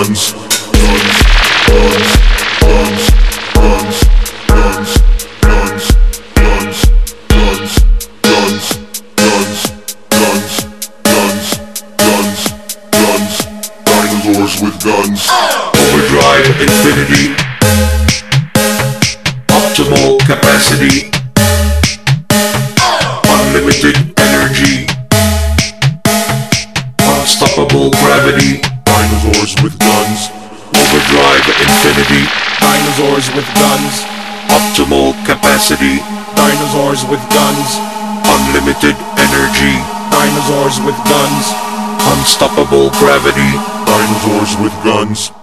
ones electricity, dinosaurs with guns, unlimited energy, dinosaurs with guns, unstoppable gravity, dinosaurs with guns.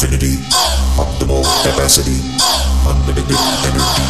Infinity, optimal capacity, unlimited energy,